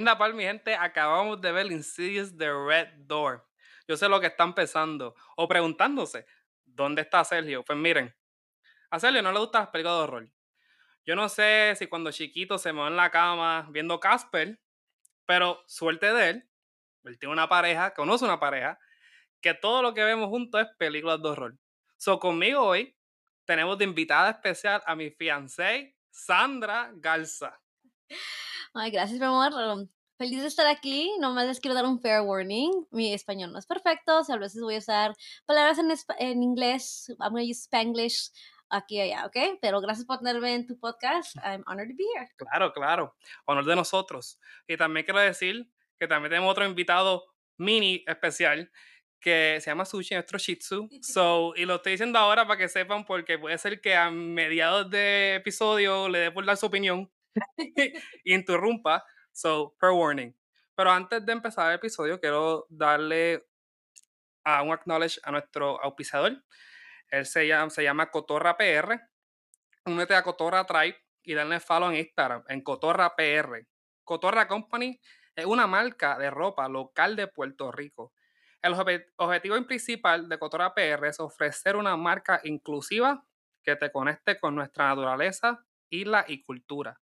Anda, pal, mi gente, acabamos de ver Insidious The Red Door. Yo sé lo que están pensando o preguntándose, ¿dónde está Sergio? Pues miren, a Sergio no le gustan las películas de horror. Yo no sé si cuando chiquito se me va en la cama viendo Casper, pero suerte de él, él tiene una pareja, conoce una pareja, que todo lo que vemos juntos es películas de horror. So, conmigo hoy tenemos de invitada especial a mi fiancé, Sandra Garza. Ay, gracias, mi amor. Um, feliz de estar aquí. Nomás les quiero dar un fair warning. Mi español no es perfecto. O a veces voy a usar palabras en, en inglés. I'm going to use Spanglish aquí y allá, ¿ok? Pero gracias por tenerme en tu podcast. I'm honored to be here. Claro, claro. Honor de nosotros. Y también quiero decir que también tenemos otro invitado mini especial que se llama Sushi, nuestro Shih Tzu. So, y lo estoy diciendo ahora para que sepan, porque puede ser que a mediados de episodio le dé por dar su opinión interrumpa. So, per warning. Pero antes de empezar el episodio, quiero darle un acknowledge a nuestro auspiciador. Él se llama, se llama Cotorra PR. Únete a Cotorra Tribe y dale follow en Instagram, en Cotorra PR. Cotorra Company es una marca de ropa local de Puerto Rico. El objetivo principal de Cotorra PR es ofrecer una marca inclusiva que te conecte con nuestra naturaleza, isla y cultura.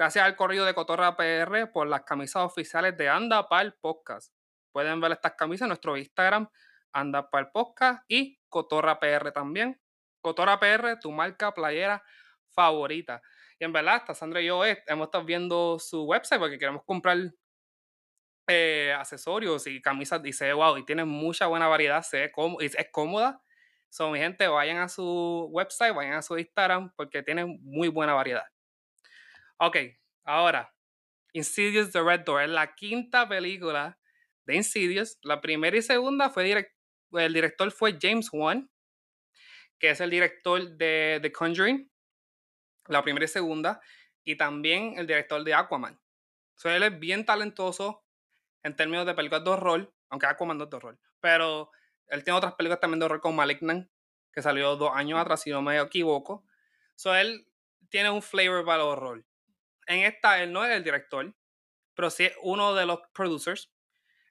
Gracias al corrido de Cotorra PR por las camisas oficiales de Anda Pal Podcast. Pueden ver estas camisas en nuestro Instagram, Anda Pal Podcast y Cotorra PR también. Cotorra PR, tu marca playera favorita. Y en verdad, hasta Sandra y yo eh, hemos estado viendo su website porque queremos comprar eh, accesorios y camisas. Dice, wow, y tiene mucha buena variedad, se es, es cómoda. So, mi gente, vayan a su website, vayan a su Instagram porque tiene muy buena variedad. Ok, ahora, Insidious The Red Door es la quinta película de Insidious. La primera y segunda fue el director fue James Wan, que es el director de The Conjuring, la primera y segunda, y también el director de Aquaman. So, él es bien talentoso en términos de películas de horror, aunque Aquaman no es de horror, pero él tiene otras películas también de horror como Malignant, que salió dos años atrás, si no me equivoco. So, él tiene un flavor para el horror en esta él no es el director, pero sí es uno de los producers.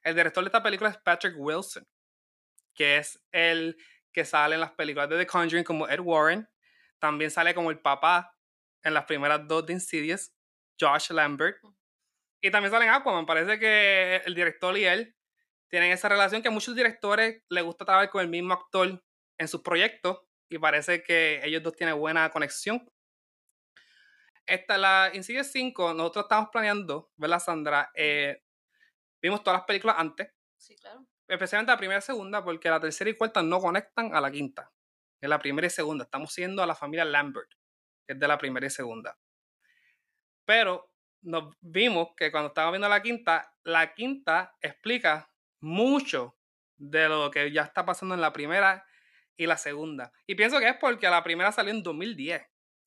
El director de esta película es Patrick Wilson, que es el que sale en las películas de The Conjuring como Ed Warren. También sale como el papá en las primeras dos de Insidious, Josh Lambert. Y también sale en Aquaman. Parece que el director y él tienen esa relación que a muchos directores les gusta trabajar con el mismo actor en sus proyectos y parece que ellos dos tienen buena conexión esta, la Insidious 5, nosotros estamos planeando, ¿verdad, Sandra? Eh, vimos todas las películas antes. Sí, claro. Especialmente la primera y segunda, porque la tercera y cuarta no conectan a la quinta. Es la primera y segunda. Estamos siguiendo a la familia Lambert, que es de la primera y segunda. Pero nos vimos que cuando estábamos viendo la quinta, la quinta explica mucho de lo que ya está pasando en la primera y la segunda. Y pienso que es porque la primera salió en 2010.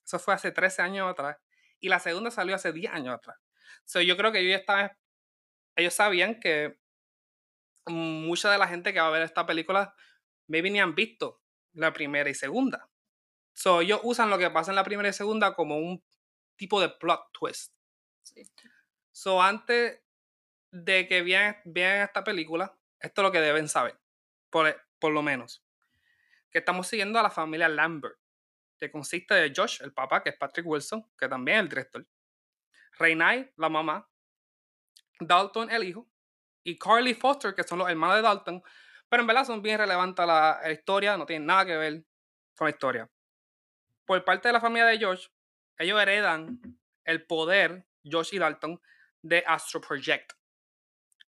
Eso fue hace 13 años atrás y la segunda salió hace 10 años atrás. So, yo creo que ellos estaban, ellos sabían que mucha de la gente que va a ver esta película maybe ni han visto la primera y segunda. So, ellos usan lo que pasa en la primera y segunda como un tipo de plot twist. So, antes de que vean, vean esta película, esto es lo que deben saber, por, por lo menos. Que estamos siguiendo a la familia Lambert que consiste de Josh, el papá, que es Patrick Wilson, que también es el director, Rainay, la mamá, Dalton, el hijo, y Carly Foster, que son los hermanos de Dalton, pero en verdad son bien relevantes la historia, no tienen nada que ver con la historia. Por parte de la familia de Josh, ellos heredan el poder, Josh y Dalton, de Astro Project.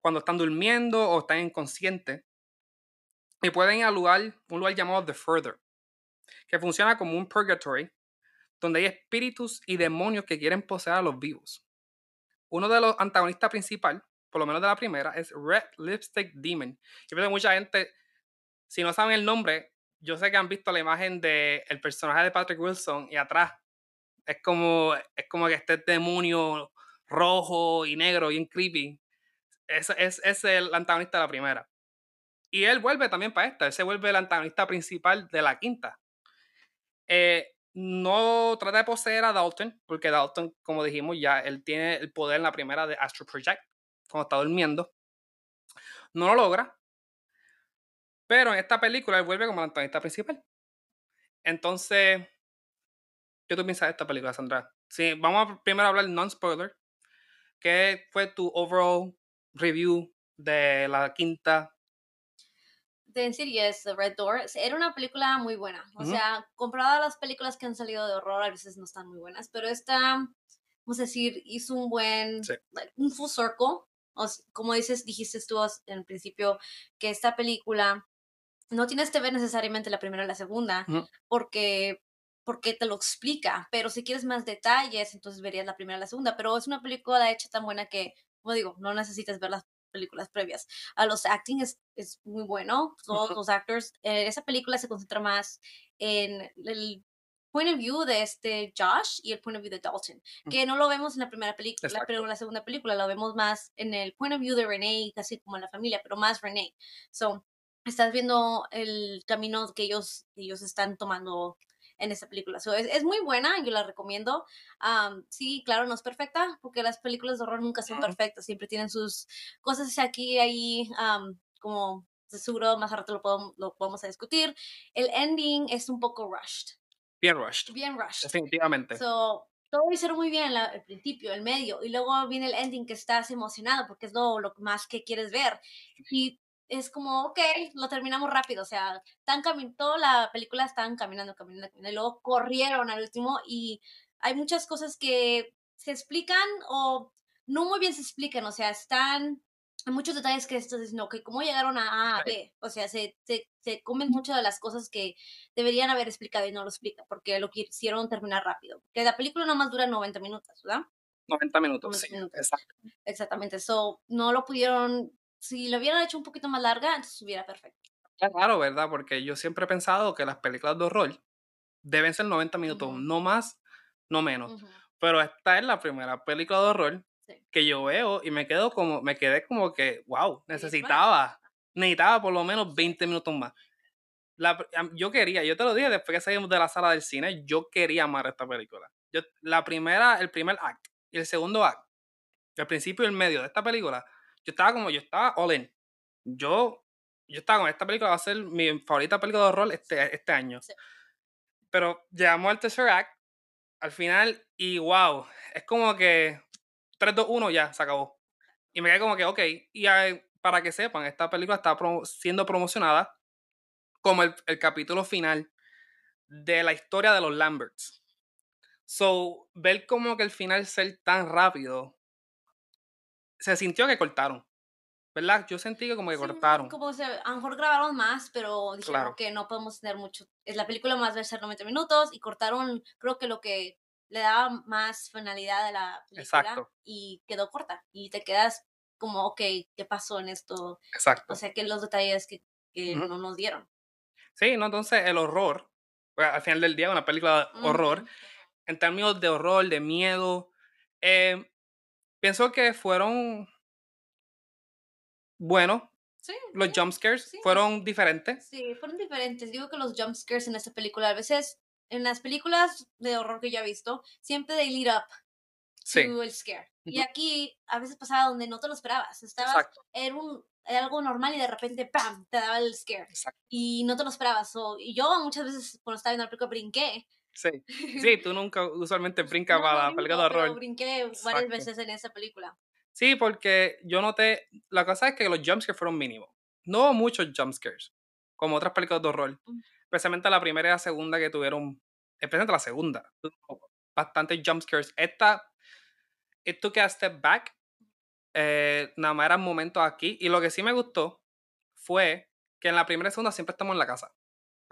Cuando están durmiendo o están inconscientes, y pueden ir a lugar, un lugar llamado The Further que funciona como un purgatory, donde hay espíritus y demonios que quieren poseer a los vivos. Uno de los antagonistas principales, por lo menos de la primera, es Red Lipstick Demon. Yo creo que mucha gente, si no saben el nombre, yo sé que han visto la imagen del el personaje de Patrick Wilson y atrás es como, es como que este demonio rojo y negro, bien creepy. Es, es, es el antagonista de la primera. Y él vuelve también para esta, él se vuelve el antagonista principal de la quinta. Eh, no trata de poseer a Dalton, porque Dalton, como dijimos ya, él tiene el poder en la primera de Astro Project, cuando está durmiendo. No lo logra, pero en esta película él vuelve como el antagonista principal. Entonces, ¿qué tú piensas de esta película, Sandra? Sí, vamos a primero hablar non-spoiler. ¿Qué fue tu overall review de la quinta? De Insidious, The Red Door, era una película muy buena. O sea, comparada a las películas que han salido de horror, a veces no están muy buenas, pero esta, vamos a decir, hizo un buen, un full circle. como dices, dijiste tú en el principio, que esta película no tienes que ver necesariamente la primera y la segunda, porque porque te lo explica, pero si quieres más detalles, entonces verías la primera y la segunda, pero es una película hecha tan buena que, como digo, no necesitas ver las películas previas. A los acting es, es muy bueno, todos los actors, eh, esa película se concentra más en el point of view de este Josh y el point of view de Dalton, que no lo vemos en la primera película, pero en la segunda película lo vemos más en el point of view de Renee, casi como en la familia, pero más Renee. So, estás viendo el camino que ellos, ellos están tomando en esta película. es, muy buena, yo la recomiendo. sí, claro, no es perfecta, porque las películas de horror nunca son perfectas, siempre tienen sus cosas aquí, ahí, como seguro más rato lo, podemos, lo podemos a discutir. El ending es un poco rushed. Bien rushed. Bien rushed. Definitivamente. So, todo hicieron muy bien al principio, el medio, y luego viene el ending que estás emocionado porque es lo, lo más que quieres ver. Y es como, ok, lo terminamos rápido, o sea, tan toda la película están caminando, caminando, caminando, y luego corrieron al último y hay muchas cosas que se explican o no muy bien se explican, o sea, están, hay muchos detalles que estás diciendo, ok, ¿cómo llegaron a A a B? O sea, se, se, se comen muchas de las cosas que deberían haber explicado y no lo explican, porque lo quisieron terminar rápido, que la película nomás dura 90 minutos, ¿verdad? 90 minutos, sí, exacto. Exactamente, so, no lo pudieron si lo hubieran hecho un poquito más larga, entonces estuviera perfecto. Es raro, ¿verdad? Porque yo siempre he pensado que las películas de horror deben ser 90 minutos, no más, no menos. Pero esta es la primera película de horror que yo veo y me quedo como, me quedé como que, wow, necesitaba, necesitaba por lo menos 20 minutos más. La, yo quería, yo te lo dije después que salimos de la sala del cine, yo quería amar esta película. Yo, la primera, el primer act y el segundo act, el principio y el medio de esta película, yo estaba como, yo estaba all in. Yo, yo estaba con esta película, va a ser mi favorita película de horror este, este año. Pero llegamos al tercer act, al final, y wow, es como que 3, 2, 1 ya, se acabó. Y me quedé como que, ok, y para que sepan, esta película está siendo promocionada como el, el, capítulo final de la historia de los Lamberts. So, ver como que el final ser tan rápido se sintió que cortaron. ¿Verdad? Yo sentí que como que cortaron. Como se, a lo mejor grabaron más, pero dijeron que no podemos tener mucho. Es la película más debe ser 90 minutos y cortaron, creo que lo que le daba más finalidad a la película. Exacto. Y quedó corta. Y te quedas como, ok, ¿qué pasó en esto? Exacto. O sea, que los detalles que, no nos dieron. Sí, no, entonces el horror, pues, al final del día, una película de horror, en términos de horror, de miedo, eh, Pienso que fueron bueno. Sí, los jumpscares fueron diferentes. Sí, fueron diferentes. Digo que los jumpscares en esta película, a veces, en las películas de horror que yo he visto, siempre they lead up to el scare. Y aquí, a veces pasaba donde no te lo esperabas. Estabas, era, un, algo normal y de repente, ¡pam! te daba el scare. Y no te lo esperabas. y yo muchas veces, cuando estaba viendo la película, brinqué Sí, sí, tú nunca usualmente brincas para la película de horror. Yo brinqué varias veces en esa película. Sí, porque yo noté, la cosa es que los jumpscares fueron mínimos. No hubo muchos jumpscares, como otras películas de horror. Mm. Especialmente la primera y la segunda que tuvieron, especialmente la segunda, bastantes jumpscares. Esta, it took a step back. Eh, nada más eran momentos aquí. Y lo que sí me gustó fue que en la primera y segunda siempre estamos en la casa,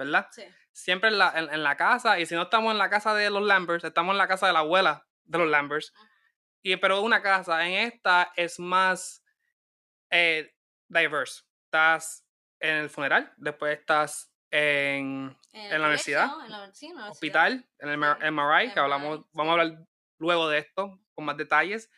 ¿verdad? Sí siempre en la, en, la casa, y si no estamos en la casa de los Lambers, estamos en la casa de la abuela de los Lambers. Y, pero una casa, en esta es más eh, diverse. Estás en el funeral, después estás en, en, la universidad, hospital, en el MRI, que hablamos, vamos a hablar luego de esto con más detalles.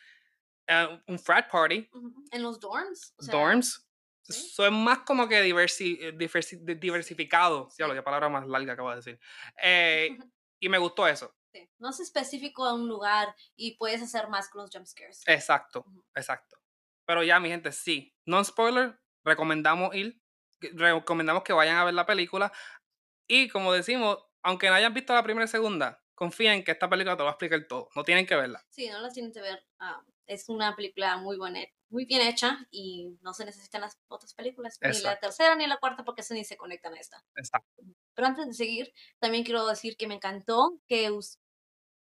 Eh, un frat party. En los dorms. dorms. Eso es más como que diversi, eh, diversificado. Sí, que palabra más larga acabo de decir. Eh, y me gustó eso. No es específico a un lugar y puedes hacer más con los jump scares. Exacto, exacto. Pero ya, mi gente, sí. Non-spoiler, recomendamos ir. Recomendamos que vayan a ver la película. Y como decimos, aunque no hayan visto la primera y segunda, confíen que esta película te va a explicar todo. No tienen que verla. Sí, no las tienen que ver. ah, es una película muy buena, muy bien hecha y no se necesitan las otras películas, ni la tercera ni la cuarta porque eso ni se conectan a esta. Exacto. Pero antes de seguir, también quiero decir que me encantó que, us-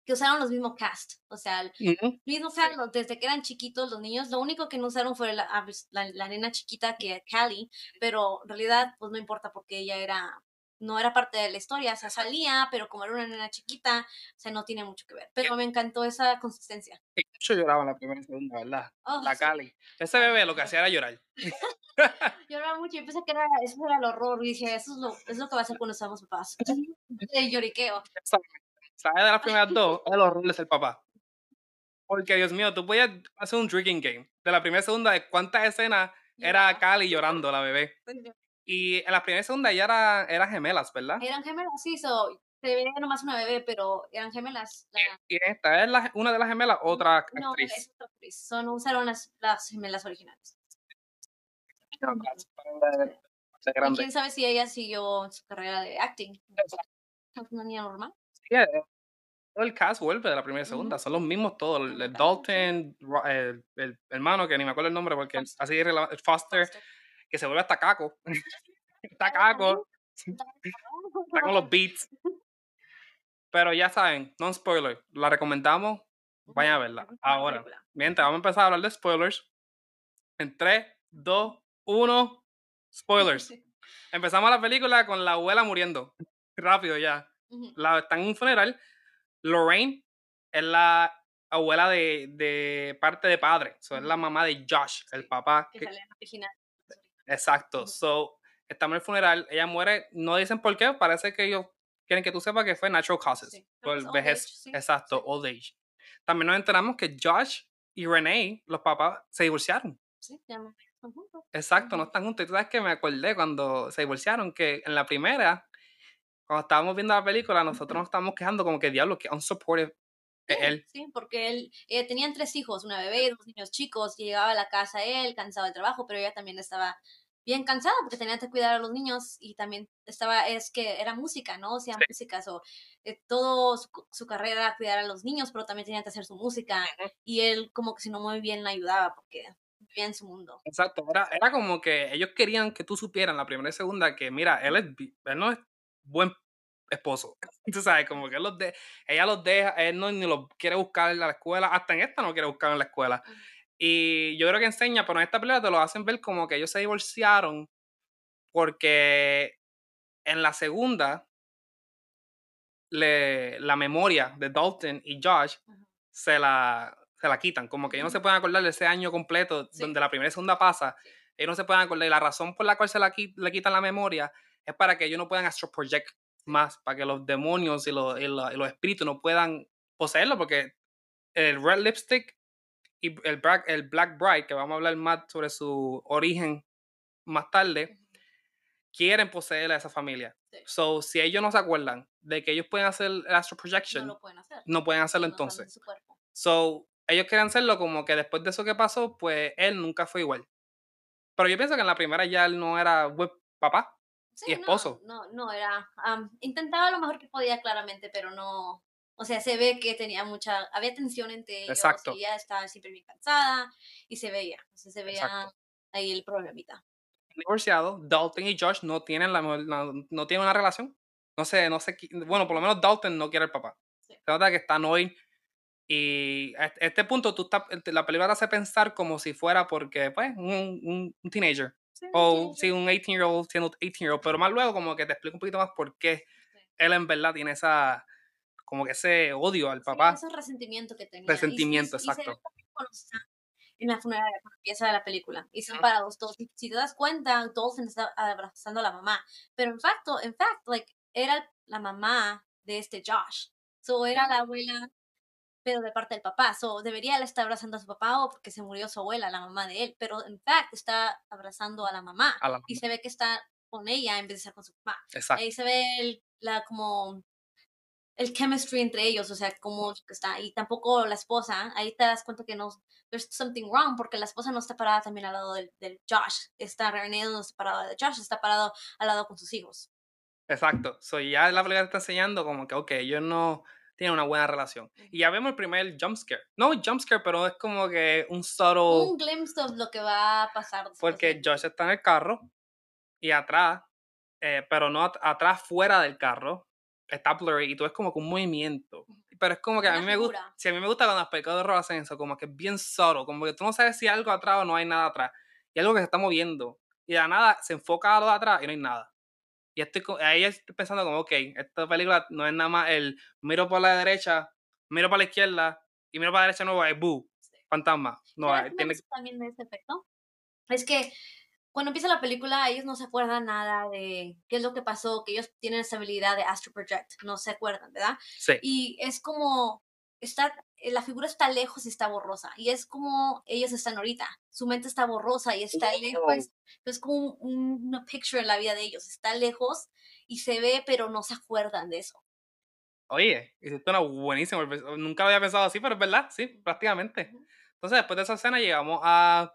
que usaron los mismos cast, o sea, el Ujú. mismo cast desde que eran chiquitos los niños, lo único que no usaron fue la, ah, pues, la, la nena chiquita que Callie, pero en realidad pues no importa porque ella era no era parte de la historia, o sea, salía, pero como era una nena chiquita, o sea, no tiene mucho que ver. Pero me encantó esa consistencia. Yo lloraba en la primera y segunda, ¿verdad? Oh, La sí. Cali. Ese bebé lo que hacía era llorar. Lloraba mucho y pensé que era, eso era el horror y dije, eso es lo, es lo que va a hacer cuando seamos papás. El lloriqueo. ¿Sabes de las primeras dos? El horror de ser papá. Porque, Dios mío, tú podías hacer un drinking game. De la primera y segunda, de cuántas escenas era. Cali llorando, la bebé. Y en la primera y segunda ya era, eran gemelas, ¿verdad? Eran gemelas, sí, so, se veía nomás una bebé, pero eran gemelas. La- Y esta es la- una de las gemelas, otra no, actriz. es otra actriz. Son, usaron las, las gemelas originales. Y quién sabe si ella siguió su carrera de acting. Una niña normal. Sí, eh, el cast vuelve de la primera y segunda. Ujú. Son los mismos todos. El, el Dalton, el, el hermano, que ni me acuerdo el nombre porque Foster. así el Foster, Foster. que se vuelve hasta caco. está caco. Está con los beats. Pero ya saben, no spoiler. La recomendamos. Vayan a verla. Ahora, te vamos a empezar a hablar de spoilers. En 3, 2, 1. Spoilers. Empezamos la película con la abuela muriendo. Rápido ya. La, está en un funeral. Lorraine es la abuela de, de parte de padre. So, es la mamá de Josh, el papá. Que que- sale en la original. exacto. So, estamos en el funeral. Ella muere. No dicen por qué. Parece que ellos quieren que tú sepas que fue natural causes. Sí, Por vejez. sí, Exacto, old age. También nos enteramos que Josh y Renee, los papás, se divorciaron. Sí, ya no están juntos. Exacto, no están juntos. Y tú sabes que me acordé cuando se divorciaron, que en la primera, cuando estábamos viendo la película, nosotros nos estábamos quejando como que diablo, que unsupportive Sí, él. Sí, porque él, eh, tenían tres hijos, una bebé y dos niños chicos, y llegaba a la casa él, cansado del trabajo, pero ella también estaba bien cansada porque tenía que cuidar a los niños y también estaba, es que era música, ¿no? O sea, Sí. música, so, eh, todo su, su carrera era cuidar a los niños, pero también tenía que hacer su música y él como que si no muy bien la ayudaba porque vivía en su mundo. Exacto, era, era como que ellos querían que tú supieras en la primera y segunda que, mira, él, es, él no es buen esposo. Tú sabes, como que él los de, ella los deja, él no ni los quiere buscar en la escuela, hasta en esta no quiere buscar en la escuela. Ujú. Y yo creo que enseña, pero en esta película te lo hacen ver como que ellos se divorciaron porque en la segunda le, la memoria de Dalton y Josh se la, se la quitan. Como que ellos no se pueden acordar de ese año completo Sí. donde la primera y segunda pasa. Sí. Ellos no se pueden acordar. Y la razón por la cual se la, le quitan la memoria es para que ellos no puedan astro project más, para que los demonios y los, y los, y los espíritus no puedan poseerlo, porque el Red Lipstick y el Black, el Black Bride, que vamos a hablar más sobre su origen más tarde, quieren poseer a esa familia. Sí. So, si ellos no se acuerdan de que ellos pueden hacer el astro No projection, lo pueden hacer. no pueden hacerlo no entonces. So, ellos querían hacerlo como que después de eso que pasó, pues él nunca fue igual. Pero yo pienso que en la primera ya él no era buen papá. Sí, y no, esposo. No, no, era. am, intentaba lo mejor que podía, claramente, pero no. O sea, se ve que tenía mucha. Había tensión entre ellos. Exacto. Y ella estaba siempre bien cansada. Y se veía. O sea, se veía Exacto. ahí el problemita. Divorciado, Dalton y Josh no tienen, la, no, no tienen una relación. No sé, no sé. Bueno, por lo menos Dalton no quiere al papá. Sí. Se nota que está hoy. Y a este- este punto, tú la película te hace pensar como si fuera porque, pues, un, un, un teenager. Sí, O sí, sí, un 18-year-old siendo 18-year-old. Pero más luego, como que te explico un poquito más por qué Sí. él en verdad tiene esa. Como que ese odio al Sí, papá. ese resentimiento que tenía. Y- Resentimiento, y- y exacto. está en la funeraria, cuando empieza la película. Y son parados todos. Y si te das cuenta, todos están abrazando a la mamá. Pero en fact, en fact, like, era la mamá de este Josh. So, era la abuela, pero de parte del papá. So, debería él estar abrazando a su papá o porque se murió su abuela, la mamá de él. Pero en fact, está abrazando a la mamá. A la Y mamá. se ve que está con ella en vez de estar con su papá. Exacto. Ahí se ve el- la como el chemistry entre ellos, o sea, cómo está, y tampoco la esposa, ahí te das cuenta que no, there's something wrong, porque la esposa no está parada también al lado del, del Josh, está René no está parado de Josh, está parado al lado con sus hijos. Exacto, so ya la película está enseñando como que, ok, ellos no tienen una buena relación. Y ya vemos el primer jumpscare. No jumpscare, pero es como que un subtle... Un glimpse de lo que va a pasar. Porque Josh está en el carro y atrás, eh, pero no at- atrás fuera del carro, está blurry y tú ves como que un movimiento. Pero es como que a Una mí me gusta, figura. si a mí me gusta cuando las películas de horror hacen eso, como que es bien solo, como que tú no sabes si hay algo atrás o no hay nada atrás. Y algo que se está moviendo. Y de la nada se enfoca a lo de atrás y no hay nada. Y estoy, ahí estoy pensando como, ok, esta película no es nada más el miro por la derecha, miro para la izquierda y miro para la derecha nuevo, es boo, fantasma. No, ¿Sabes hay- qué me tiene, también de este efecto? Es que cuando empieza la película, ellos no se acuerdan nada de qué es lo que pasó, que ellos tienen esa habilidad de Astro Project, no se acuerdan, ¿verdad? sí. Y es como, está, eh, la figura está lejos y está borrosa, y es como ellos están ahorita, su mente está borrosa y está lejos, es como un- un- una picture en la vida de ellos, está lejos y se ve, pero no se acuerdan de eso. Oye, hiciste una buenísima. Nunca lo había pensado así, pero es verdad, sí, prácticamente. Entonces, después de esa escena, llegamos a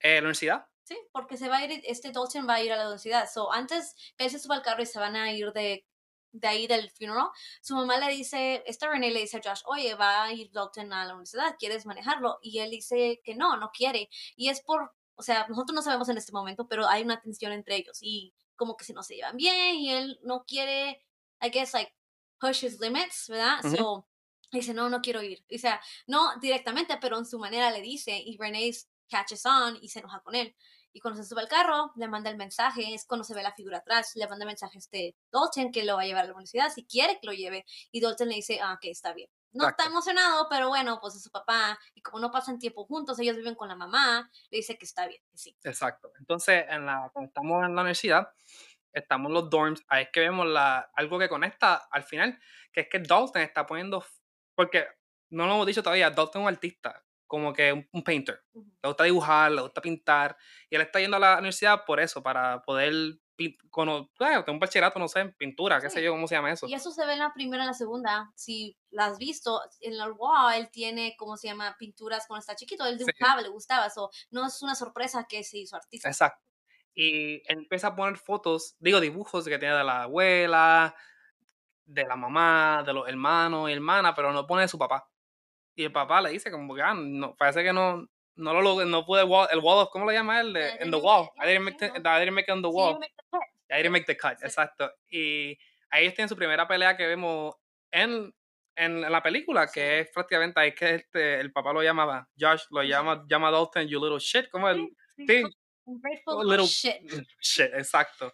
eh, la universidad. Sí, porque se va a ir, este Dalton va a ir a la universidad. So, antes él se suba al carro y se van a ir de, de ahí del funeral, su mamá le dice, esta René le dice a Josh, oye, va a ir Dalton a la universidad, ¿quieres manejarlo? Y él dice que no, no quiere. Y es por, o sea, nosotros no sabemos en este momento, pero hay una tensión entre ellos y como que si no se llevan bien y él no quiere, I guess, like, push his limits, ¿verdad? So, dice, no, no quiero ir. O sea, no directamente, pero en su manera le dice y René catches on y se enoja con él. Y cuando se sube al carro, le manda el mensaje, es cuando se ve la figura atrás, le manda el mensaje a este Dalton que lo va a llevar a la universidad, si quiere que lo lleve. Y Dalton le dice, ah, que está bien. No está Exacto. emocionado, pero bueno, pues es su papá. Y como no pasan tiempo juntos, ellos viven con la mamá, le dice que está bien, que sí. Exacto. Entonces, en la, cuando estamos en la universidad, estamos en los dorms, ahí es que vemos la, algo que conecta al final, que es que Dalton está poniendo, porque no lo hemos dicho todavía, Dalton es un artista, como que un, un painter. Le gusta dibujar, le gusta pintar, y él está yendo a la universidad por eso, para poder, cono- bueno, un bachillerato, no sé, en pintura, qué sé yo, cómo se llama eso. Y eso se ve en la primera y la segunda. Si la has visto, en el wall él tiene, ¿cómo se llama? Pinturas cuando está chiquito. Él Sí. dibujaba, le gustaba. eso no es una sorpresa que se hizo artista. Exacto. Y empieza a poner fotos, digo dibujos que tiene de la abuela, de la mamá, de los hermanos y hermanas, pero no pone de su papá. Y el papá le dice como que, ah, no, parece que no, no lo logré, no pude, wall, el wall of, ¿cómo lo llama él? In didn't the wall. I didn't make, the-. I didn't make it on the wall. I didn't make the cut, exacto. Y ahí ellos tienen su primera pelea que vemos en, en la película, que es prácticamente ahí que este, el papá lo llamaba, Josh lo llama, llama Dalton, you little shit, como el, Sí, little little shit. shit, exacto.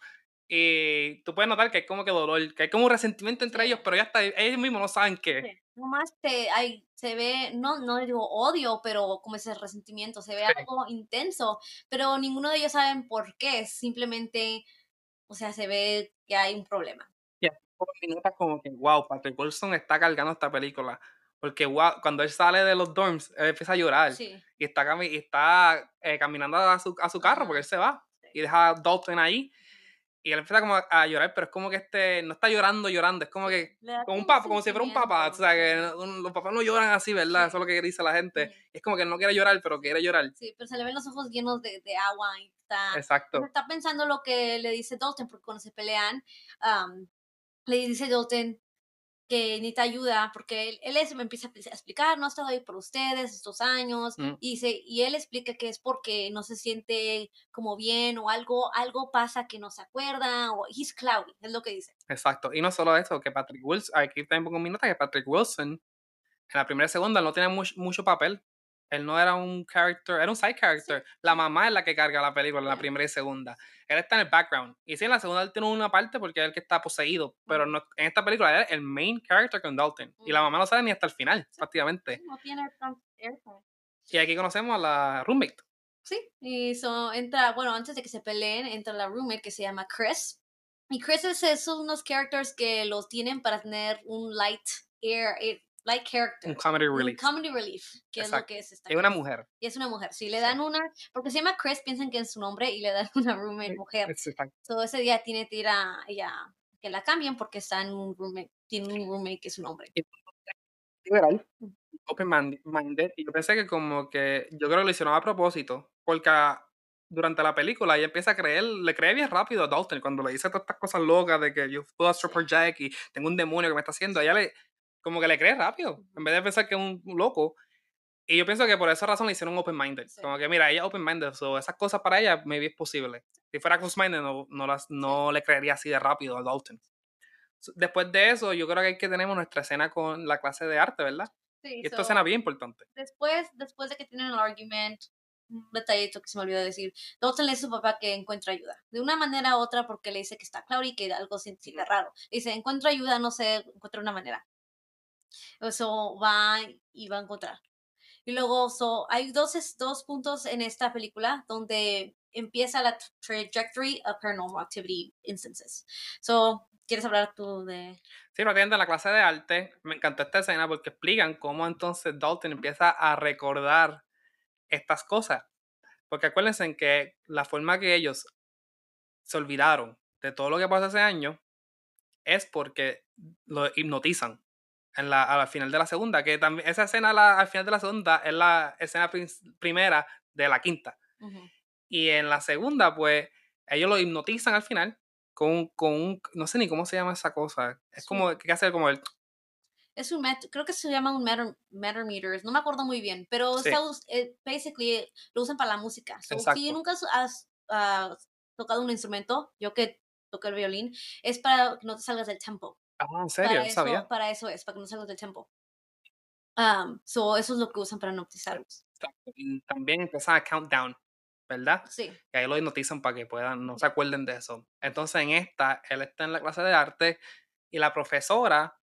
Y tú puedes notar que hay como que dolor, que hay como un resentimiento entre ellos, pero ya está, ellos mismos no saben qué. Sí. Nomás te, hay, se ve, no, no digo odio, pero como ese resentimiento, se ve Sí. algo intenso, pero ninguno de ellos saben por qué, simplemente, o sea, se ve que hay un problema. Y así como que wow, Patrick Wilson está cargando esta película. Porque wow, cuando él sale de los dorms, él empieza a llorar. Sí. Y está, cami- y está eh, caminando a su, a su carro porque él se va. Y deja a Dalton ahí. Y él empieza como a, a llorar, pero es como que este, no está llorando, llorando. Es como que, como un papá, como si fuera un papá. O sea, que un- los papás no lloran así, ¿verdad? Sí. Eso es lo que dice la gente. Ujú. Es como que no quiere llorar, pero quiere llorar. Sí, pero se le ven los ojos llenos de, de agua y está, Exacto. está pensando lo que le dice Dalton, porque cuando se pelean, le dice Dalton que necesita ayuda, porque él, él es- me empieza a pl- a explicar, no he estado ahí por ustedes estos años, Mm. y, se, y él explica que es porque no se siente como bien o algo, algo pasa que no se acuerda, o he's cloudy, es lo que dice. Exacto. Y no solo eso, que Patrick Wilson, aquí también pongo mi nota, que Patrick Wilson, en la primera y segunda, no tenía mucho, mucho papel. Él no era un character, era un side character. La mamá es la que carga la película en la Sí. primera y segunda. Él está en el background. Y sí, en la segunda él tiene una parte porque es el que está poseído. Pero no- en esta película él es el main character con Dalton. Y la mamá no sale ni hasta el final, Sí. prácticamente. No tiene airtime. Y aquí conocemos a la roommate. Sí, y so, entra, bueno, antes de que se peleen, entra la roommate que se llama Chris. Y Chris es, es unos characters que los tienen para tener un light air, eh, light character. Un comedy un relief. comedy relief, que es lo Exacto. que es esta Es una mujer. Y es una mujer. Si le Sí. dan una, porque se llama Chris, piensan que es su nombre y le dan una roommate mujer. Exacto. So ese día tiene que ir a ella que la cambien porque está en un roommate, tiene un roommate que es un hombre. liberal, open-minded, y yo pensé que como que, yo creo que lo hicieron a propósito, porque durante la película ella empieza a creer, le cree bien rápido a Dalton cuando le dice todas estas cosas locas de que yo puedo hacer Jack y tengo un demonio que me está haciendo, ella le, como que le cree rápido, en vez de pensar que es un loco. Y yo pienso que por esa razón le hicieron open-minded. Como que, mira, ella es open-minded, so esas cosas para ella maybe es posible. Si fuera close-minded, no, no, las, no le creería así de rápido a Dalton. Después de eso, yo creo que hay que tener nuestra escena con la clase de arte, ¿verdad? Sí, y esta escena bien importante. Después, después de que tienen el argument, un detallito que se me olvidó decir, Dalton le dice a su papá que encuentra ayuda. De una manera u otra, porque le dice que está claro y que algo se siente raro. Dice, encuentra ayuda, no sé, encuentra una manera. Eso va y va a encontrar. Y luego hay dos, dos puntos en esta película donde empieza la trajectory of paranormal activity instances. So, ¿quieres hablar tú de...? Sí, en la clase de arte. Me encantó esta escena porque explican cómo entonces Dalton empieza a recordar estas cosas. Porque acuérdense que la forma que ellos se olvidaron de todo lo que pasó hace años es porque lo hipnotizan en la, al final de la segunda, que también esa escena al final de la segunda es la escena primera de la quinta. Y en la segunda, pues, ellos lo hipnotizan al final con, con un, no sé ni cómo se llama esa cosa. Es como, que hace como el... Es un creo que se llama un matter, meter, no me acuerdo muy bien, pero sí. Eh, basically lo usan para la música. si nunca has tocado un instrumento, yo que toco el violín, es para que no te salgas del tempo. Ah, ¿en serio? Para, ¿Sabía? Eso, para eso es, para que no salgas del tiempo. Um, so, eso es lo que usan para hipnotizarlos. Y también empiezan a countdown, ¿verdad? Sí. Y ahí lo hipnotizan para que puedan, no se acuerden de eso. Entonces, en esta, él está en la clase de arte y la profesora,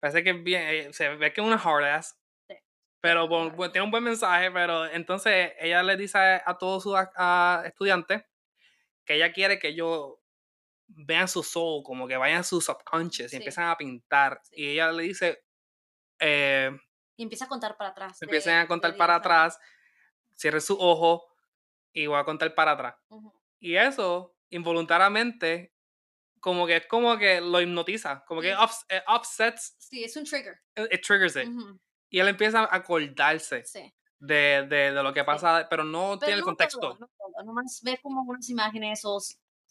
parece que bien, eh, se ve que es una hard ass, sí. pero tiene un buen mensaje, pero entonces ella le dice a, todos sus estudiantes que ella quiere que ellos vean su soul, como que vayan a su subconscious y empiezan a pintar. Y ella le dice... Eh, y empieza a contar para atrás. Empiezan a contar para atrás, cierre su ojo y voy a contar para atrás. Y eso, involuntariamente, como que es como que lo hipnotiza, como que eh, upsets. Sí, es un trigger. It, triggers it. Y él empieza a acordarse. De, de, de, lo que pasa, pero no tiene el contexto. no Nomás ve como unas imágenes o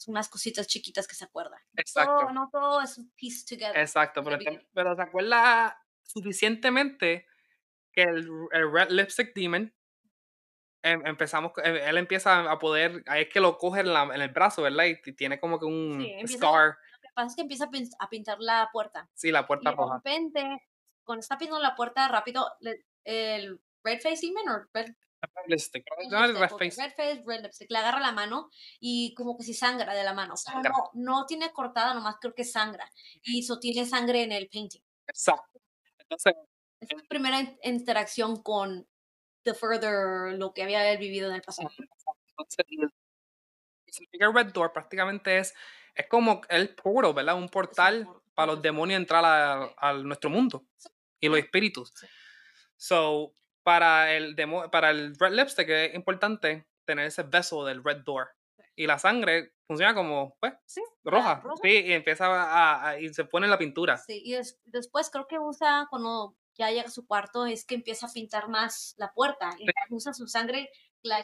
unas cositas chiquitas que se acuerdan. Exacto. no todo es piece together. Exacto, pero, pero se acuerda suficientemente que el, Red Lipstick Demon em, empezamos, eh, él empieza a poder, ahí es que lo coge en, la, en el brazo, ¿verdad? Y tiene como que un scar. Lo que pasa es que empieza a pintar la puerta. Sí, la puerta roja. De repente, cuando está pintando la puerta rápido, el Red Face Demon o Red Le agarra la mano y como que si sangra de la mano. No, no tiene cortada, nomás creo que sangra. Y eso tiene sangre en el painting. Exacto. Entonces. Es mi primera interacción con The Further, lo que había vivido en el pasado. Entonces, el Red Door prácticamente es, es como el puro, ¿verdad? Un portal para los demonios entrar a, nuestro mundo y los espíritus. So, para el, demo, para el Red Lipstick es importante tener ese beso del Red Door. Y la sangre funciona como, pues, roja. Sí, y empieza a, y se pone en la pintura. Sí, y después creo que usa, cuando ya llega a su cuarto, es que empieza a pintar más la puerta. Y usa su sangre la,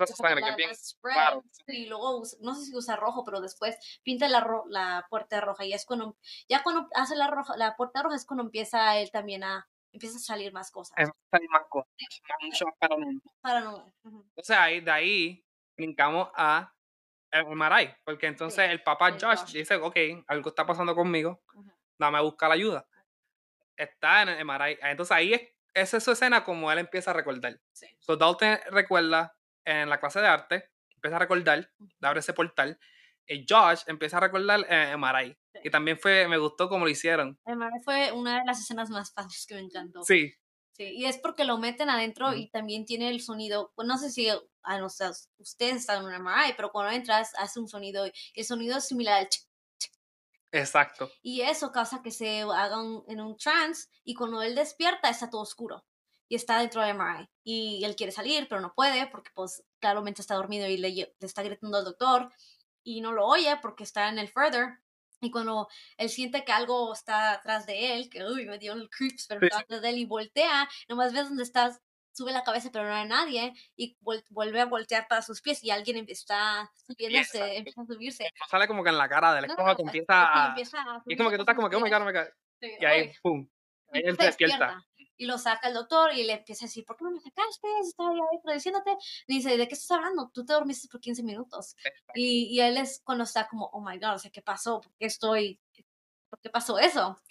y luego no sé si usa rojo, pero después pinta la, la puerta roja y es cuando ya cuando hace la roja, la puerta roja es cuando empieza él también a empieza a salir más cosas. Empieza a salir más cosas, mucho más paranormal. Entonces ahí, de ahí brincamos a Marai, porque entonces el papá Josh, dice, ok, algo está pasando conmigo, dame a buscar la ayuda. Está en el Marai. Entonces ahí es, esa es su escena como él empieza a recordar. Sí. So Dalton recuerda en la clase de arte, empieza a recordar, abre ese portal, y Josh empieza a recordar en Marai. Y también fue, me gustó cómo lo hicieron. fue una de las escenas más fáciles que me encantó. Sí. Sí, y es porque lo meten adentro y también tiene el sonido, pues no sé si a ah, ustedes están en un MRI, pero cuando entras hace un sonido, el sonido es similar al Exacto. Y eso causa que se haga en un trance y cuando él despierta está todo oscuro y está dentro del MRI y él quiere salir pero no puede porque pues claramente está dormido y le, le está gritando al doctor y no lo oye porque está en el further Y cuando él siente que algo está atrás de él, que uy, me dio el creeps, pero está atrás de él y voltea, nomás ves dónde estás, sube la cabeza, pero no hay nadie, y vuelve a voltear para sus pies y alguien está subiéndose, empieza a subirse. No sale como que en la cara del esponja que empieza a... Y como que tú estás como que, oh my god, oh my god. y ahí, pum, ahí él se despierta y lo saca el doctor y le empieza a decir, ¿por qué no me sacaste? Estaba ahí produciéndote. Y dice, ¿de qué estás hablando? Tú te dormiste por 15 minutos. Y, y, él es cuando está como, oh my God, o sea, ¿qué pasó? ¿Por qué estoy? ¿Por qué pasó eso?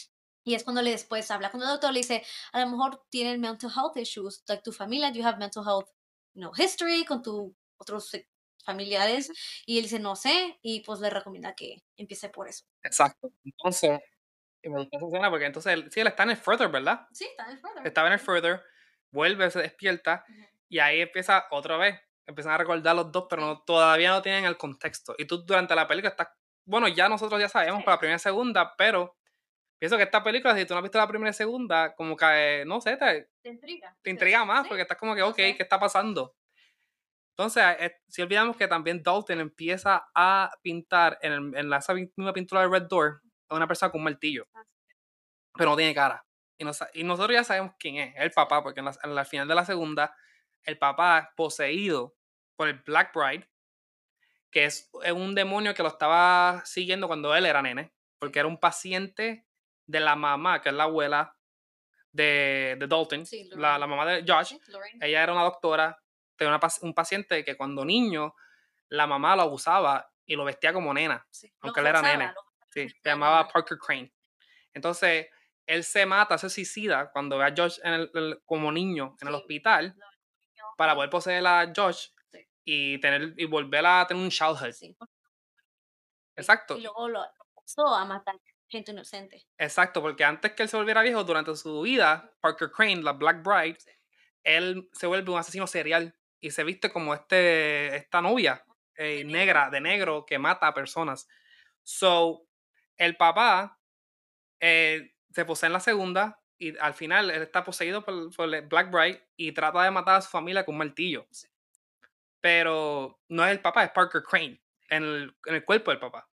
Y es cuando le después habla con el doctor, le dice, a lo mejor tienen mental health issues, like tu familia, you have mental health, you know, history con tus otros familiares. Y él dice, no sé, y pues le recomienda que empiece por eso. Exacto. Entonces, y me gusta esa escena porque entonces, él, sí, él está en el further, ¿verdad? Sí, está en el further. Estaba en el further, vuelve, se despierta y ahí empieza otra vez. Empiezan a recordar los dos, pero no, todavía no tienen el contexto. Y tú durante la película estás, bueno, ya nosotros ya sabemos para la primera y segunda, pero pienso que esta película, si tú no has visto la primera y segunda, como que, no sé, te, te intriga. Te intriga más porque estás como que, ok, ¿qué está pasando? Entonces, si olvidamos que también Dalton empieza a pintar en, en la, esa misma pintura de Red Door, una persona con un martillo, pero no tiene cara. Y, y nosotros ya sabemos quién es, el papá, porque en la, final de la segunda, el papá es poseído por el Black Bride, que es, un demonio que lo estaba siguiendo cuando él era nene, porque era un paciente de la mamá, que es la abuela de, de Dalton, la, la, mamá de Josh. Ella era una doctora, tenía un paciente que cuando niño la mamá lo abusaba y lo vestía como nena, aunque él era nene. Sí, se llamaba Parker Crane. Entonces, él se mata, se suicida cuando ve a Josh en el, como niño en el hospital para poder poseer a Josh y tener y volver a tener un childhood. Exacto. Y luego lo pasó a matar gente inocente. Exacto, porque antes que él se volviera viejo, durante su vida, Parker Crane, la Black Bride, él se vuelve un asesino serial y se viste como este, esta novia eh, negra, de negro, que mata a personas. So, el papá eh, se posee en la segunda y al final él está poseído por, el Black Bright y trata de matar a su familia con un martillo. Pero no es el papá, es Parker Crane en el, cuerpo del papá.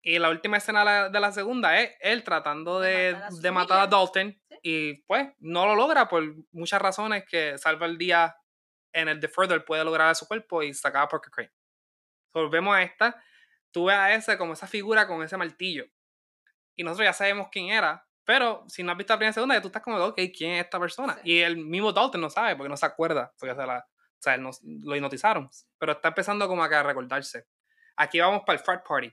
Y la última escena de la segunda es él tratando de, matar a, Dalton y pues no lo logra por muchas razones que salva el día en el The Further puede lograr a su cuerpo y sacar a Parker Crane. Volvemos a esta tú ves a ese como esa figura con ese martillo. Y nosotros ya sabemos quién era, pero si no has visto la primera y segunda, tú estás como, ok, ¿quién es esta persona? Y el mismo Dalton no sabe porque no se acuerda, porque se la, o sea, lo hipnotizaron. Pero está empezando como a recordarse. Aquí vamos para el frat party.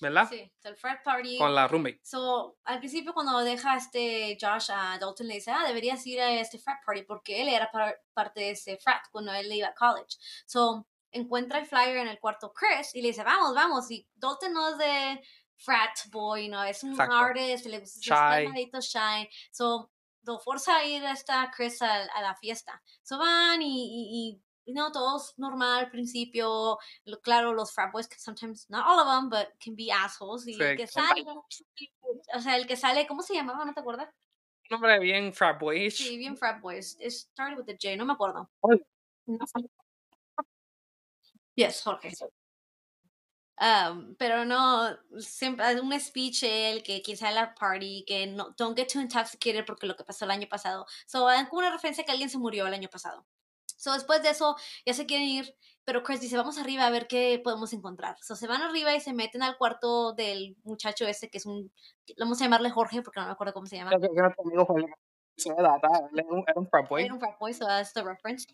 ¿Verdad? Sí, el frat party. Con la roommate. So, al principio cuando deja este Josh a Dalton le dice, ah, deberías ir a este frat party porque él era parte de ese frat cuando él iba a college. So, encuentra el flyer en el cuarto Chris y le dice, vamos, vamos. Y Dalton no es de frat boy, no, es un artist, le gusta shy. shy. So, lo forza a ir a esta Chris a, la fiesta. So van y, y, no, todos normal al principio. claro, los frat boys, sometimes, not all of them, but can be assholes. Y el que sale, o sea, el que sale, ¿cómo se llamaba? ¿No te acuerdas? Nombre bien frat boy. Sí, bien frat boys. It started with a J, no me acuerdo. Yes, Jorge. Um, pero no, siempre hay un speech él que quizá la party, que no, don't get too intoxicated porque lo que pasó el año pasado. So, como una referencia que alguien se murió el año pasado. So, después de eso, ya se quieren ir, pero Chris dice, vamos arriba a ver qué podemos encontrar. So, se van arriba y se meten al cuarto del muchacho ese, que es un, vamos a llamarle Jorge, porque no me acuerdo cómo se llama. Era un frat boy. Era un frat boy, so that's the reference.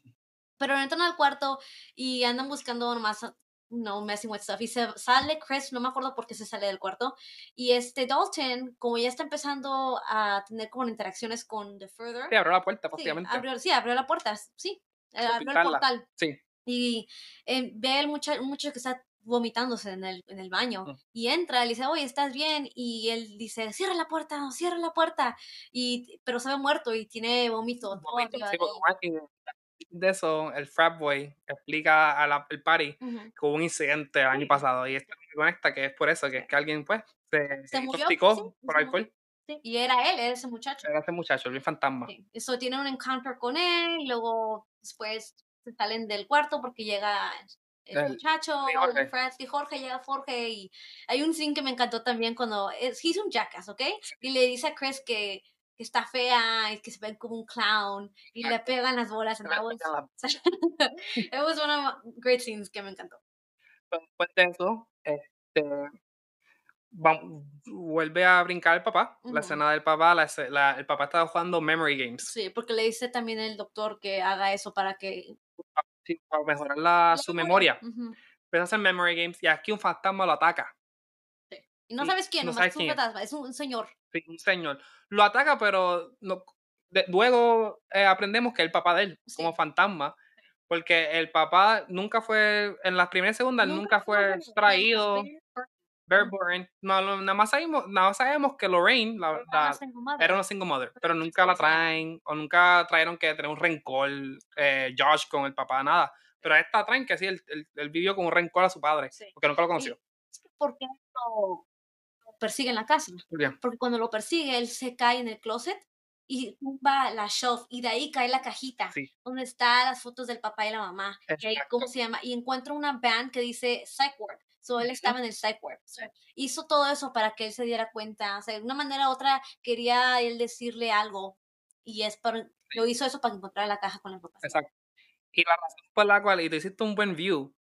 Pero entran al cuarto y andan buscando nomás no messing with stuff. Y se sale Chris, no me acuerdo por qué se sale del cuarto. Y este Dalton, como ya está empezando a tener como interacciones con The Further. Sí, abrió la puerta, básicamente. Sí, abrió, sí, abrió la puerta, sí. Eh, abrió el portal. Sí. Y eh, ve al muchacho, muchacho que está vomitándose en el, en el baño. Mm. Y entra, le dice, oye, ¿estás bien? Y él dice, cierra la puerta, cierra la puerta. Y, pero se ve muerto y tiene vómito. vómito de eso, el frat boy explica al party que hubo un incidente el año pasado y esto conecta que es por eso, que es que alguien pues se, se por alcohol. Y era él, era ese muchacho. Era ese muchacho, el fantasma. Eso tiene un encounter con él, y luego después se salen del cuarto porque llega el El- muchacho, sí, Jorge. Fred, y Jorge llega Jorge y hay un scene que me encantó también cuando es, he's un jackass, ¿ok? Y le dice a Chris que, que está fea y que se ve como un clown y le pegan las bolas. And that was, it was one of great scenes que me encantó. Después de eso, este, vam- vuelve a brincar el papá. La Ujú. escena del papá, la la- el papá estaba jugando Memory Games. Sí, porque le dice también el doctor que haga eso para que... sí, para mejorar la, su memoria. Ujú. Empieza a hacer Memory Games y aquí un fantasma lo ataca. Y no sabes quién, no sabes es un quién es. fantasma, es un, un señor. Sí, un señor. Lo ataca, pero no, de- luego eh, aprendemos que es el papá de él, como fantasma. Porque el papá nunca fue, en las primeras y segundas, nunca, fue no, traído. no. No, no, nada, más sabemos, nada más sabemos que Lorraine la, no, la- no era una single mother, Pero nunca la traen, o nunca trajeron que tener un rencor, eh, Josh con el papá, nada. Pero a esta traen que sí, él, él- él vivió con un rencor a su padre, Sí. porque nunca lo conoció. ¿Por qué lo persigue en la casa? Porque cuando lo persigue, él se cae en el closet y tumba la shelf y de ahí cae la cajita Sí, donde están las fotos del papá y la mamá. Y ahí. ¿cómo se llama? Y encuentra una band que dice Psych Ward. So, él estaba en el Psych Ward. So, hizo todo eso para que él se diera cuenta. O sea, de una manera u otra quería él decirle algo y es para, lo hizo eso para encontrar la caja con la información. exacto. Y la razón por la cual, y tú hiciste un buen view,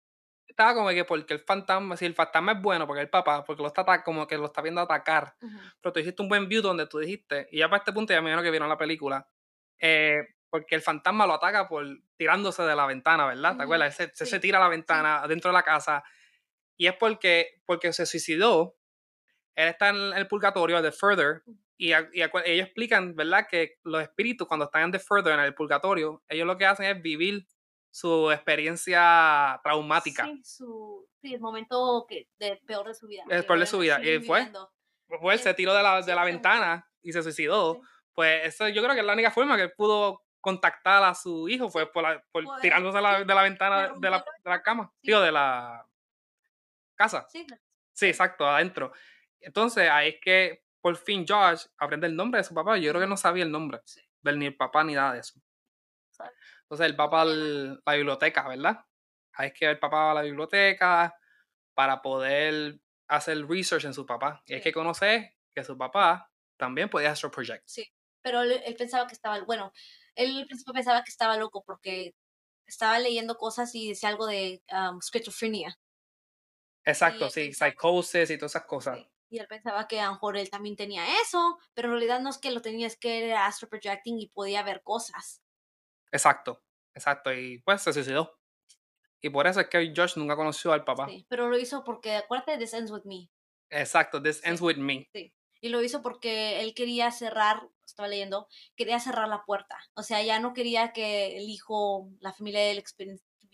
estaba como que porque el fantasma, si el fantasma es bueno, porque el papá, porque lo está como que lo está viendo atacar, Ujú. pero tú hiciste un buen view donde tú dijiste, y ya para este punto ya me imagino que vieron la película, eh, porque el fantasma lo ataca por tirándose de la ventana, ¿verdad? ¿Te Ujú, acuerdas? Él se, sí, se tira a la ventana dentro de la casa y es porque, porque se suicidó, él está en el purgatorio, de Further, y, a- y ellos explican, ¿verdad? Que los espíritus cuando están en The Further, en el purgatorio, ellos lo que hacen es vivir su experiencia traumática. Sí, su, sí, el momento que, de peor de su vida. El peor de su vida, y fue. Pues él se tiró de la, de la ventana y se suicidó. Sí. Pues eso yo creo que es la única forma que él pudo contactar a su hijo, fue por, la- por Poder- tirándose de la, sí, de la ventana de la, de la cama, Sí. digo, de la casa. Sí, Sí, exacto, adentro. Entonces ahí es que por fin Josh aprende el nombre de su papá. Yo creo que no sabía el nombre Sí. del ni el papá ni nada de eso. Entonces él va para el- la biblioteca, ¿verdad? Es que el papá va a la biblioteca para poder hacer research en su papá. Y es Sí. que conoce que su papá también podía astro project. Sí, pero él, él pensaba que estaba, bueno, él al principio pensaba que estaba loco porque estaba leyendo cosas y decía algo de um, esquizofrenia. Exacto, él sí, pensaba- psychosis y todas esas cosas. sí, Y él pensaba que a lo mejor él también tenía eso, pero en realidad no es que lo tenía, es que era astro projecting y podía ver cosas. Exacto, exacto. Y pues se suicidó. Y por eso es que Josh nunca conoció al papá. Sí, pero lo hizo porque, acuérdate This Ends With Me. Exacto, this Sí. ends with me. Y lo hizo porque él quería cerrar, estaba leyendo, quería cerrar la puerta. O sea, ya no quería que el hijo, la familia de él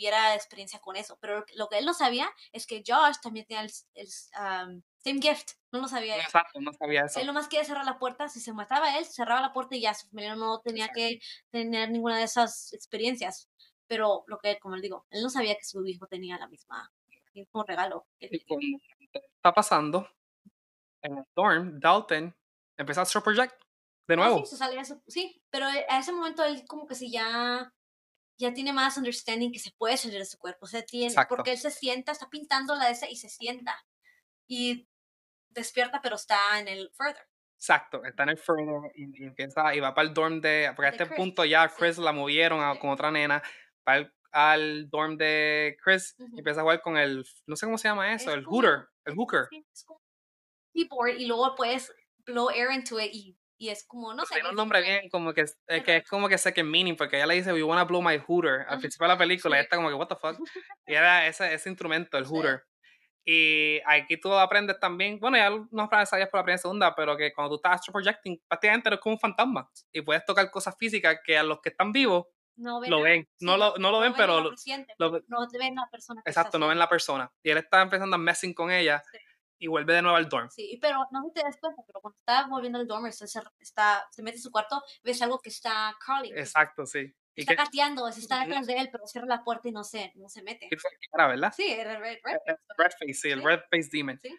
tuviera experiencia con eso. Pero lo que- él no sabía es que Josh también tenía el, el, um, same gift. No lo sabía. Exacto, no sabía eso. Él nomás quería cerrar la puerta. Si se mataba él, cerraba la puerta y ya su familia no tenía que tener ninguna de esas experiencias. Pero lo que, como él digo, él no sabía que su hijo tenía la misma, el mismo regalo. que Y cuando está pasando en el dorm, Dalton empieza a astro project de nuevo. sí, se sale eso, sí, pero eh, a ese momento él como que sí ya, ya tiene más understanding que se puede salir de su cuerpo, o sea, tiene, Exacto. porque él se sienta, está pintando la de ese y se sienta y despierta pero está en el further. Exacto, está en el further y, y empieza y va para el dorm de. Porque a De este Chris, punto ya sí. Chris la movieron a- Sí. con otra nena. Va al, al dorm de Chris Ujú. y empieza a jugar con el. No sé cómo se llama eso, Es el como- hooter. El hooker. Sí, es y luego puedes blow air into it y, y es como, no sé. Tiene un nombre bien, como que, es- que es como que second meaning, porque ella le dice, We wanna blow my hooter al principio de la película, y sí. está como que, What the fuck? Y era ese, ese instrumento, el Sí. hooter. Y aquí tú aprendes también, bueno, ya no sabías por la primera y segunda, pero que cuando tú estás astro projecting, prácticamente eres como un fantasma. Y puedes tocar cosas físicas que a los que están vivos No ven lo ven. sí, No lo, no lo ven, pero y lo- lo no ven la persona exacto, no ven la persona. Y él está empezando a messing con ella Sí. Y vuelve de nuevo al dorm. Sí, pero no te das cuenta, pero cuando está volviendo al dorm, está, está, se mete en su cuarto, ves algo que está crawling, Exacto, sí. Está gateando, se está detrás de él, pero cierra la puerta y no se, no se mete. era, ¿verdad? Sí, era Red, Red. El Red Face, sí, el Sí. Red Face Demon. Sí.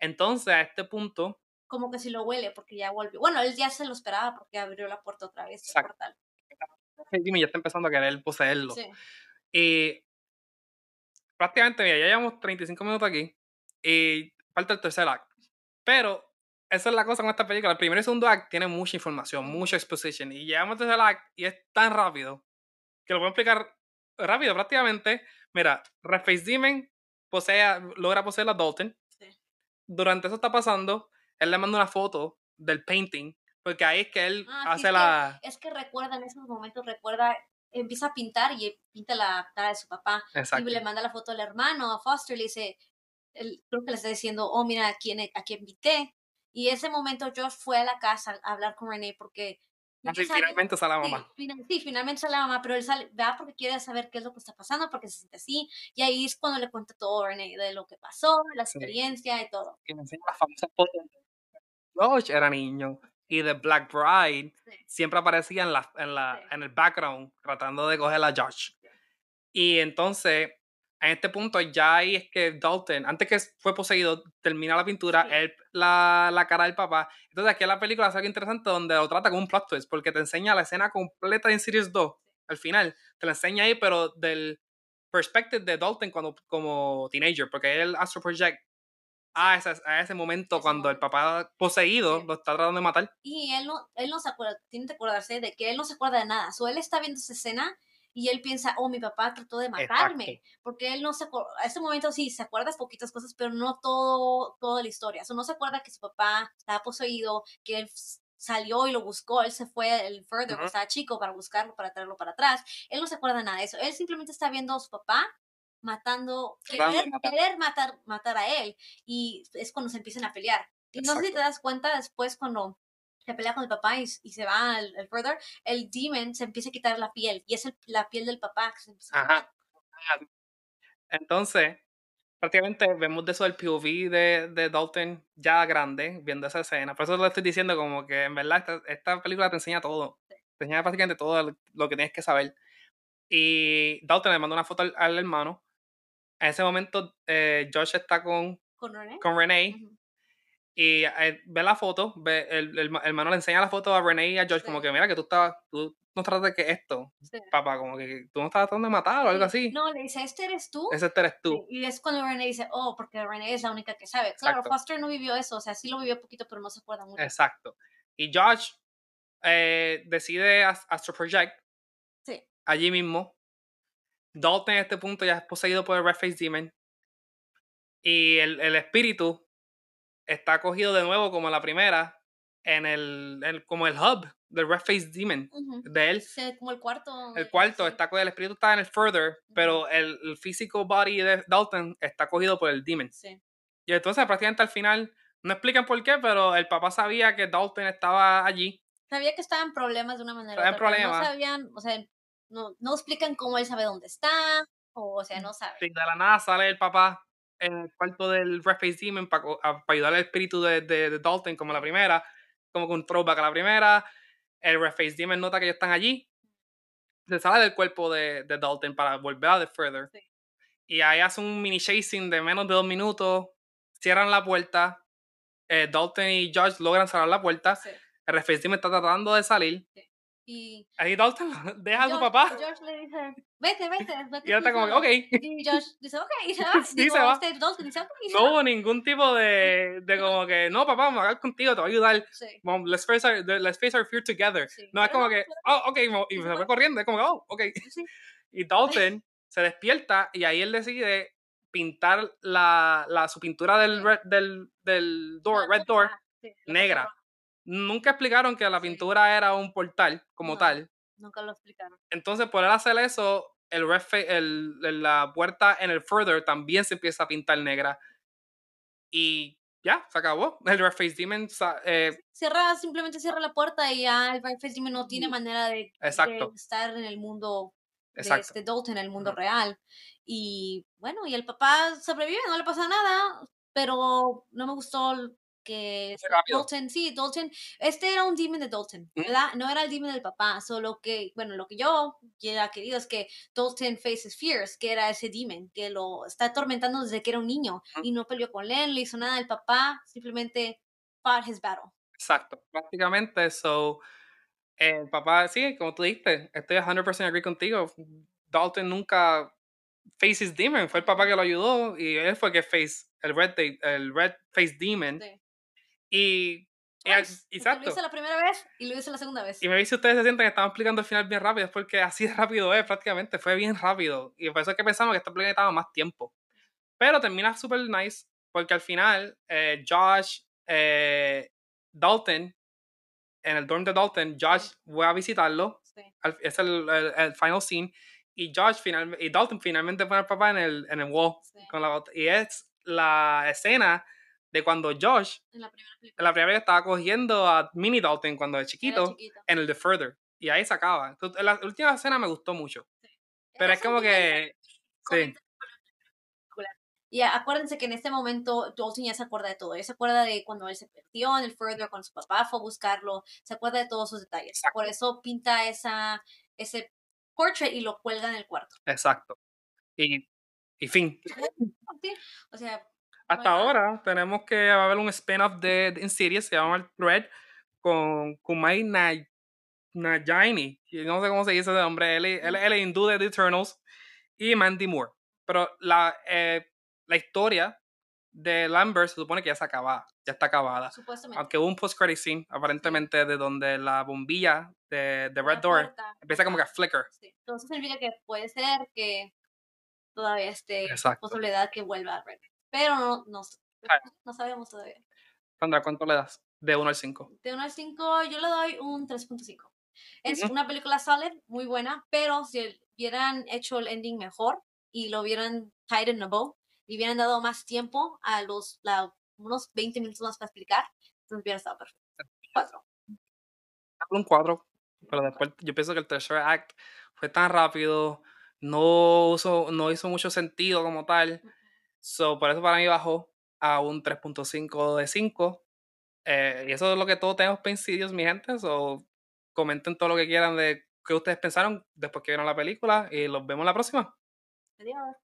Entonces, a este punto, Como que si lo huele, porque ya volvió. Bueno, él ya se lo esperaba porque abrió la puerta otra vez. el Exacto. portal. Red Face Demon ya está empezando a querer poseerlo. Sí. Prácticamente, mira, ya llevamos 35 minutos aquí y falta el tercer acto. Pero esa es la cosa con esta película. El primer y segundo act tiene mucha información, mucha exposition. Y llegamos al tercer act y es tan rápido que lo puedo explicar rápido prácticamente. Mira, Red Face Demon posee, logra poseer a Dalton. Durante eso está pasando, él le manda una foto del painting, porque ahí es que él Ah, sí, hace es que- la... Es que recuerda en esos momentos, recuerda, empieza a pintar y pinta la cara de su papá. Exacto. Y le manda la foto al hermano, a Foster, y le dice, él, creo que le está diciendo, oh, mira, a quién, a quién invité. Y ese momento Josh fue a la casa a hablar con René porque... Así ya sabe- finalmente sale la Sí, mamá. final- sí, finalmente sale la mamá, pero él sale, va porque quiere saber qué es lo que está pasando, porque se siente así. Y ahí es cuando le cuenta todo a René de lo que pasó, la Sí. experiencia y todo. Y me enseña las famosas fotos de George era niño. Y de Black Bride Sí. siempre aparecía en, la, en, la, Sí. en el background tratando de coger a Josh. Y entonces, en este punto, ya ahí es que Dalton, antes que fue poseído, termina la pintura, Sí. él- la, la cara del papá. Entonces, aquí en la película hace algo interesante donde lo trata como un plot twist, porque te enseña la escena completa de Insidious 2, al final. Te la enseña ahí, pero del perspective de Dalton cuando, como teenager, porque él Astro Project a ese, a ese momento Ese cuando el papá poseído Sí. lo está tratando de matar. Y él no, él no se acuerda, tiene que acordarse de que él no se acuerda de nada. So, él está viendo esa escena y él piensa, oh, mi papá trató de matarme. Porque él no se acuerda, a ese momento sí se acuerda poquitas cosas, pero no todo, toda la historia. So, no se acuerda que su papá estaba poseído, que él salió y lo buscó, él se fue el further, Ujú. cuando estaba chico, para buscarlo, para traerlo para atrás. Él no se acuerda nada de eso. Él simplemente está viendo a su papá matando, querer, matar. querer matar, matar a él. Y es cuando se empiezan a pelear. Y no sé si te Exacto. das cuenta después cuando se pelea con el papá y, y se va al, al further, el demon se empieza a quitar la piel y es el- la piel del papá que se empieza a Ajá. quitar. Entonces, prácticamente vemos de eso el POV de, de Dalton ya grande, viendo esa escena. Por eso le estoy diciendo como que en verdad esta, esta película te enseña todo. Te enseña prácticamente todo lo- que tienes que saber. Y Dalton le manda una foto al, al hermano. En ese momento, eh, Josh está con, Con René. con Renee Ujú. Y eh, ve la foto, ve, el, el, el hermano le enseña la foto a Renee y a Josh, como que mira que tú estabas, tú no tratas de que esto, Sí. papá, como que tú no estás tratando de matar o algo Sí. así. No, le dice, ¿este eres tú? Ese eres tú. Y es cuando René dice, oh, porque René es la única que sabe. Claro, Exacto. Foster no vivió eso, o sea, sí lo vivió poquito, pero no se acuerda mucho. Exacto. Y Josh eh, decide as- Astro Project Sí. allí mismo. Dalton en este punto ya es poseído por el Red Face Demon. Y el, el espíritu está cogido de nuevo como la primera en el, el- como el hub del Red Face Demon Ujú. de él. Sí, como el cuarto. El cuarto sí. está el espíritu está en el further, pero el, el physical body de Dalton está cogido por el demon. Sí. Y entonces prácticamente al final no explican por qué, pero el papá sabía que Dalton estaba allí. Sabía que estaban problemas de una manera u Estaba en otra, pero no problemas. sabían, o sea, no, no explican cómo él sabe dónde está, o, o sea, no sabe. Y de la nada sale el papá en el cuarto del Red Face Demon para ayudar al espíritu de, de- de Dalton como la primera, como con un throwback a la primera. El Red Face Demon nota que ellos están allí. Se sale del cuerpo de, de Dalton para volver a The Further. Sí. Y ahí hace un mini chasing de menos de dos minutos. Cierran la puerta. eh, Dalton y George logran cerrar la puerta. Sí. El Red Face Demon está tratando de salir. Y Ahí Dalton deja a su George- papá. George le dice, vete, vete, vete. Y él está como que, solo". ok. Y Josh dice, ok, y se va. Sí, Digo, se va. este, Dalton dice, ok, y se No va. hubo ningún tipo de, de como que, no, papá, vamos a hablar contigo, te voy a ayudar. Sí. Vamos, let's face our, let's face our fear together. Sí. No es Pero como que, oh, ok, y se fue corriendo, es como oh, ok. Sí. Y Dalton se despierta y ahí él decide pintar la, la, su pintura del, red, del, del door, red door, negra. Nunca explicaron que la pintura era un portal como No. tal. Nunca lo explicaron. Entonces, por él hacer eso, el, red el, la puerta en el further también se empieza a pintar negra. Y ya, se acabó. El Red Face Demon eh, Cierra, simplemente cierra la puerta y ya el Brian Demon no tiene manera de, de estar en el mundo de Exacto. este Dalton, en el mundo real. Y bueno, y el papá sobrevive, no le pasa nada, pero no me gustó que. Dalton, sí, Dalton, este era un demon de Dalton. ¿verdad? No era el demon del papá, solo que, bueno, lo que yo hubiera querido es que Dalton faces fears, que era ese demon, que lo está atormentando desde que era un niño y no peleó con él, no hizo nada, el papá simplemente fought his battle. Exacto. Prácticamente, so, el papá, sí, como tú dijiste, estoy 100% agree contigo. Dalton nunca Face's Demon, fue el papá que lo ayudó y él fue que Face, el Red, el Red Face Demon. Sí. Y, y- Twice, porque exacto. Lo hice la primera vez y lo hice la segunda vez. Y me vi si ustedes se sienten que estamos explicando el final bien rápido, es porque así de rápido es prácticamente, fue bien rápido. Y por eso es que pensamos que esta película necesitaba más tiempo. Pero termina súper nice, porque al final eh, Josh, eh, Dalton, en el dorm de Dalton, Josh voy a visitarlo, Sí. es el, el- el final scene, y Josh final, y Dalton finalmente pone al papá en el, en el wall. Sí. Con la, y es la escena de cuando Josh, En la primera película. en la primera vez estaba cogiendo a Mini Dalton cuando era Era chiquito, chiquito. en el The Further. Y ahí se acaba. Entonces, la última escena me gustó mucho. Pero Era es como que. Sí. Y acuérdense que en este momento Dalton ya se acuerda de todo. Ya se acuerda de cuando él se perdió en el further, cuando su papá fue a buscarlo. Se acuerda de todos sus detalles. Exacto. Por eso pinta esa, ese portrait y lo cuelga en el cuarto. exacto. Y, y fin. Sí, O sea, Hasta Bueno. ahora tenemos que va a haber un spin-off de, Insidious, se llama el Thread, con Kumai Na, Najini. y No sé cómo se dice ese nombre. Él, es- él es hindú de The Eternals. Y Mandy Moore. Pero la, eh, la historia de Lambert se supone que ya se acaba, ya está acabada. supuestamente. Aunque hubo un post-credit scene, aparentemente, de donde la bombilla de, de la Red Door puerta, empieza como que a flicker. sí. Entonces significa que puede ser que todavía esté Exacto. posibilidad que vuelva a Red. Pero no, no, no sabemos todavía. Sandra, ¿cuánto le das? De 1 al 5. De 1 al 5, yo le doy un 3.5. Es Ujú. una película solid, muy buena, pero si hubieran hecho el ending mejor y lo hubieran tied in a bow, y hubieran dado más tiempo a los la- unos 20 minutos más para explicar, entonces hubiera estado perfecto. 4. un 4, pero después yo pienso que el tercer act fue tan rápido, no, uso, no hizo mucho sentido como tal, so, por eso para mí bajó a un 3.5 de 5. eh, y eso es lo que todos tenemos Insidious, mi gente, so, comenten todo lo que quieran de qué ustedes pensaron después que vieron la película y los vemos la próxima. Adiós.